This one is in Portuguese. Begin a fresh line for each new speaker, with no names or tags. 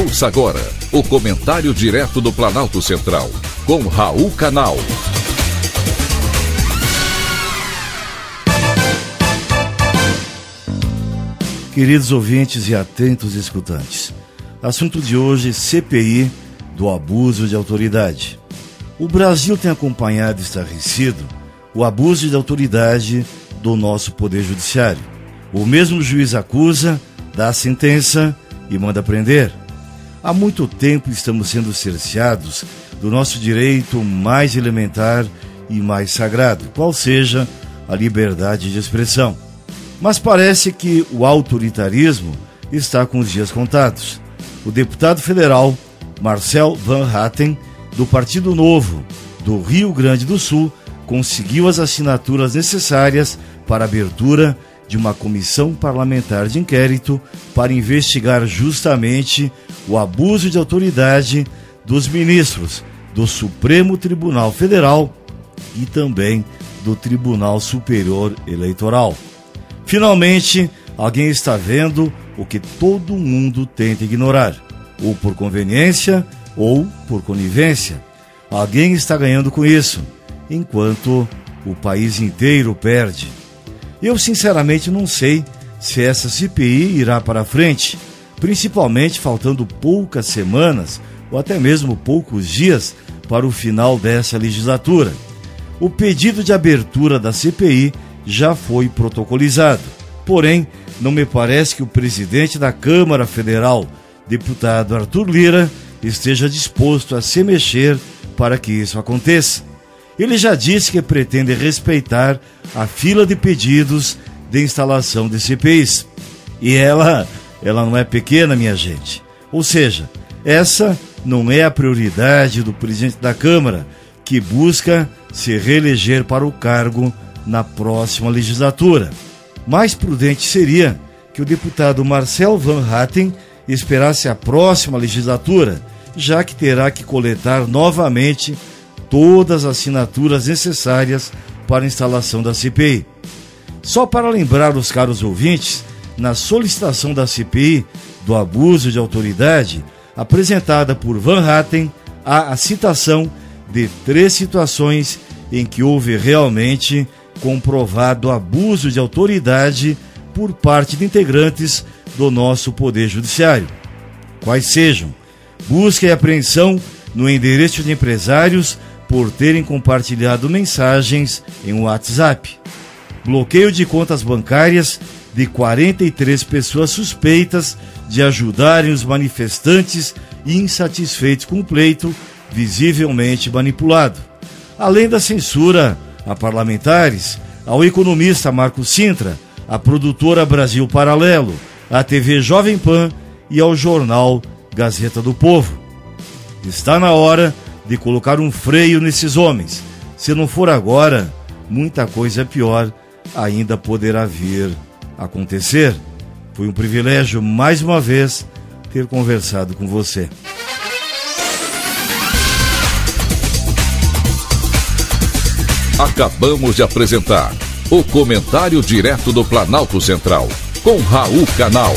Ouça agora o comentário direto do Planalto Central, com Raul Canal.
Queridos ouvintes e atentos escutantes, assunto de hoje: CPI do abuso de autoridade. O Brasil tem acompanhado estarrecido o abuso de autoridade do nosso Poder Judiciário. O mesmo juiz acusa, dá a sentença e manda prender. Há muito tempo estamos sendo cerceados do nosso direito mais elementar e mais sagrado, qual seja a liberdade de expressão. Mas parece que o autoritarismo está com os dias contados. O deputado federal Marcel Van Hatten, do Partido Novo do Rio Grande do Sul, conseguiu as assinaturas necessárias para a abertura de uma comissão parlamentar de inquérito para investigar justamente o abuso de autoridade dos ministros do Supremo Tribunal Federal e também do Tribunal Superior Eleitoral. Finalmente, alguém está vendo o que todo mundo tenta ignorar, ou por conveniência ou por conivência. Alguém está ganhando com isso enquanto o país inteiro perde. Eu sinceramente não sei se essa CPI irá para frente, principalmente faltando poucas semanas ou até mesmo poucos dias para o final dessa legislatura. O pedido de abertura da CPI já foi protocolizado. Porém, não me parece que o presidente da Câmara Federal, deputado Arthur Lira, esteja disposto a se mexer para que isso aconteça. Ele já disse que pretende respeitar a fila de pedidos de instalação de CPIs. E ela, ela não é pequena, minha gente. Ou seja, essa não é a prioridade do presidente da Câmara, que busca se reeleger para o cargo na próxima legislatura. Mais prudente seria que o deputado Marcel Van Hatten esperasse a próxima legislatura, já que terá que coletar novamente todas as assinaturas necessárias para a instalação da CPI. Só para lembrar os caros ouvintes, na solicitação da CPI do abuso de autoridade, apresentada por Van Hatten, há a citação de três situações em que houve realmente comprovado abuso de autoridade por parte de integrantes do nosso Poder Judiciário. Quais sejam: busca e apreensão no endereço de empresários por terem compartilhado mensagens em WhatsApp. Bloqueio de contas bancárias de 43 pessoas suspeitas de ajudarem os manifestantes insatisfeitos com o pleito, visivelmente manipulado. Além da censura a parlamentares, ao economista Marco Sintra, à produtora Brasil Paralelo, à TV Jovem Pan e ao jornal Gazeta do Povo. Está na hora de colocar um freio nesses homens. Se não for agora, muita coisa pior ainda poderá vir acontecer. Foi um privilégio, mais uma vez, ter conversado com você.
Acabamos de apresentar o Comentário Direto do Planalto Central, com Raul Canal.